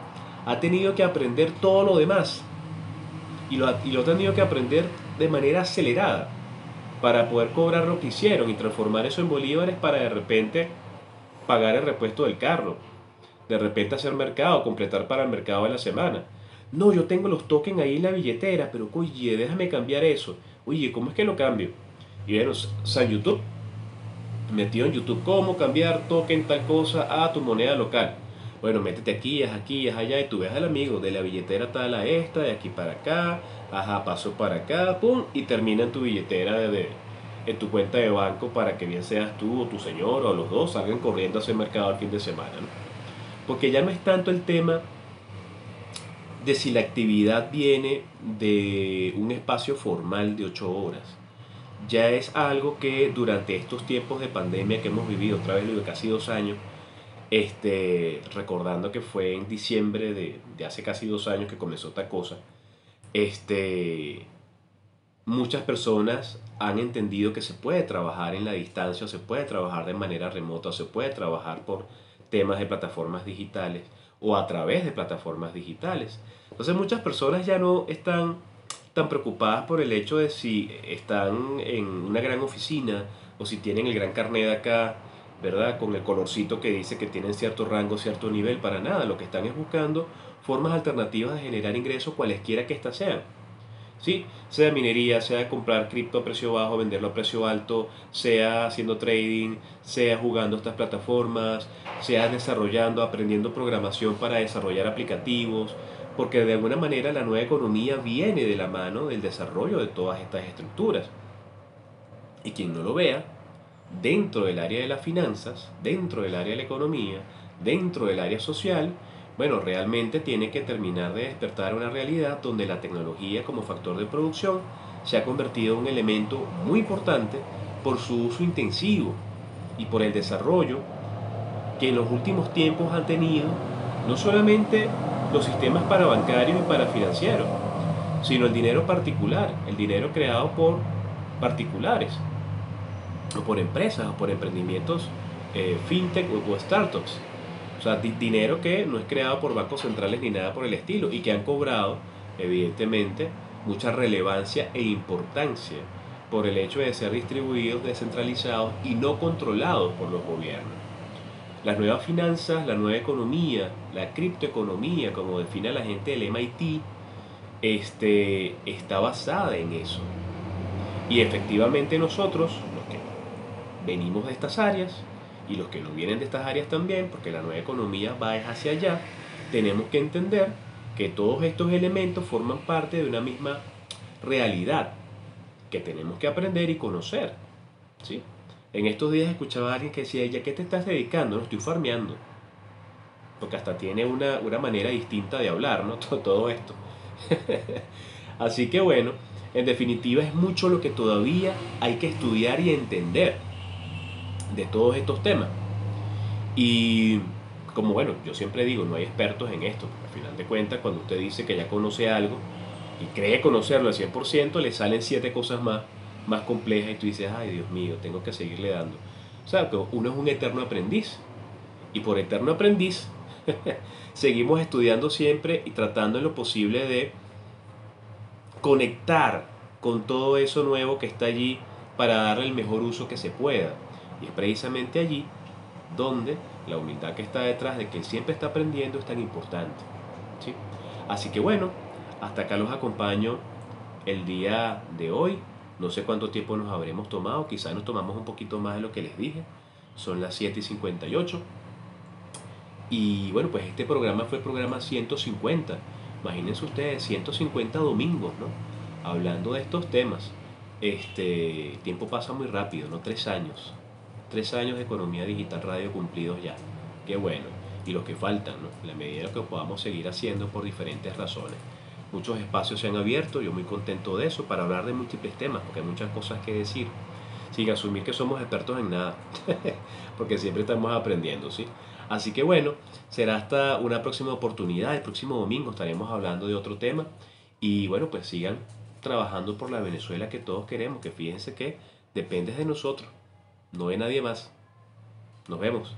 ha tenido que aprender todo lo demás. Y lo, y lo ha tenido que aprender de manera acelerada para poder cobrar lo que hicieron y transformar eso en bolívares para de repente pagar el repuesto del carro de repente hacer mercado, completar para el mercado de la semana. No, yo tengo los tokens ahí en la billetera, pero oye, déjame cambiar eso. Oye, ¿cómo es que lo cambio? Y bueno, San YouTube, metido en YouTube, ¿cómo cambiar token tal cosa a tu moneda local? Bueno, métete aquí, es aquí, es allá, y tú ves al amigo de la billetera tal a esta, de aquí para acá, ajá, paso para acá, pum, y termina en tu billetera de, en tu cuenta de banco para que bien seas tú o tu señor o los dos salgan corriendo a hacer mercado al fin de semana. ¿no? Porque ya no es tanto el tema de si la actividad viene de un espacio formal de ocho horas. Ya es algo que durante estos tiempos de pandemia que hemos vivido, otra vez de casi dos años, este, recordando que fue en diciembre de, de, hace casi dos años que comenzó esta cosa, este, muchas personas han entendido que se puede trabajar en la distancia, o se puede trabajar de manera remota, o se puede trabajar por temas de plataformas digitales o a través de plataformas digitales. Entonces muchas personas ya no están tan preocupadas por el hecho de si están en una gran oficina o si tienen el gran carnet acá, ¿verdad? Con el colorcito que dice que tienen cierto rango, cierto nivel, para nada. Lo que están es buscando formas alternativas de generar ingresos, cualesquiera que éstas sean. ¿Sí? Sea minería, sea comprar cripto a precio bajo, venderlo a precio alto, sea haciendo trading, sea jugando estas plataformas, sea desarrollando, aprendiendo programación para desarrollar aplicativos, porque de alguna manera la nueva economía viene de la mano del desarrollo de todas estas estructuras. Y quien no lo vea, dentro del área de las finanzas, dentro del área de la economía, dentro del área social, bueno, realmente tiene que terminar de despertar una realidad donde la tecnología como factor de producción se ha convertido en un elemento muy importante por su uso intensivo y por el desarrollo que en los últimos tiempos han tenido no solamente los sistemas para bancarios y para financieros, sino el dinero particular, el dinero creado por particulares, o por empresas, o por emprendimientos eh, fintech o startups. O sea, dinero que no es creado por bancos centrales ni nada por el estilo y que han cobrado, evidentemente, mucha relevancia e importancia por el hecho de ser distribuidos, descentralizados y no controlados por los gobiernos. Las nuevas finanzas, la nueva economía, la criptoeconomía, como define la gente del MIT, este, está basada en eso. Y efectivamente nosotros, los que venimos de estas áreas, y los que no vienen de estas áreas también, porque la nueva economía va hacia allá, tenemos que entender que todos estos elementos forman parte de una misma realidad que tenemos que aprender y conocer. ¿sí? En estos días escuchaba a alguien que decía, ¿ya qué te estás dedicando? No estoy farmeando. Porque hasta tiene una, una manera distinta de hablar, ¿no? Todo, todo esto. Así que bueno, en definitiva es mucho lo que todavía hay que estudiar y entender de todos estos temas. Y como bueno, yo siempre digo, no hay expertos en esto, al final de cuentas cuando usted dice que ya conoce algo y cree conocerlo al 100%, le salen siete cosas más, más complejas y tú dices, ay Dios mío, tengo que seguirle dando. O sea, que uno es un eterno aprendiz. Y por eterno aprendiz, seguimos estudiando siempre y tratando en lo posible de conectar con todo eso nuevo que está allí para darle el mejor uso que se pueda. Y es precisamente allí donde la humildad que está detrás de que siempre está aprendiendo es tan importante. ¿sí? Así que bueno, hasta acá los acompaño el día de hoy. No sé cuánto tiempo nos habremos tomado, quizás nos tomamos un poquito más de lo que les dije. Son las 7 y 58. Y bueno, pues este programa fue el programa 150. Imagínense ustedes, 150 domingos, ¿no? Hablando de estos temas. Este tiempo pasa muy rápido, ¿no? Tres años. Tres años de economía digital radio cumplidos ya. Qué bueno. Y los que faltan, ¿no? La medida que podamos seguir haciendo por diferentes razones. Muchos espacios se han abierto, yo muy contento de eso, para hablar de múltiples temas, porque hay muchas cosas que decir, sin asumir que somos expertos en nada, porque siempre estamos aprendiendo, ¿sí? Así que bueno, será hasta una próxima oportunidad, el próximo domingo estaremos hablando de otro tema, y bueno, pues sigan trabajando por la Venezuela que todos queremos, que fíjense que depende de nosotros, no de nadie más. Nos vemos.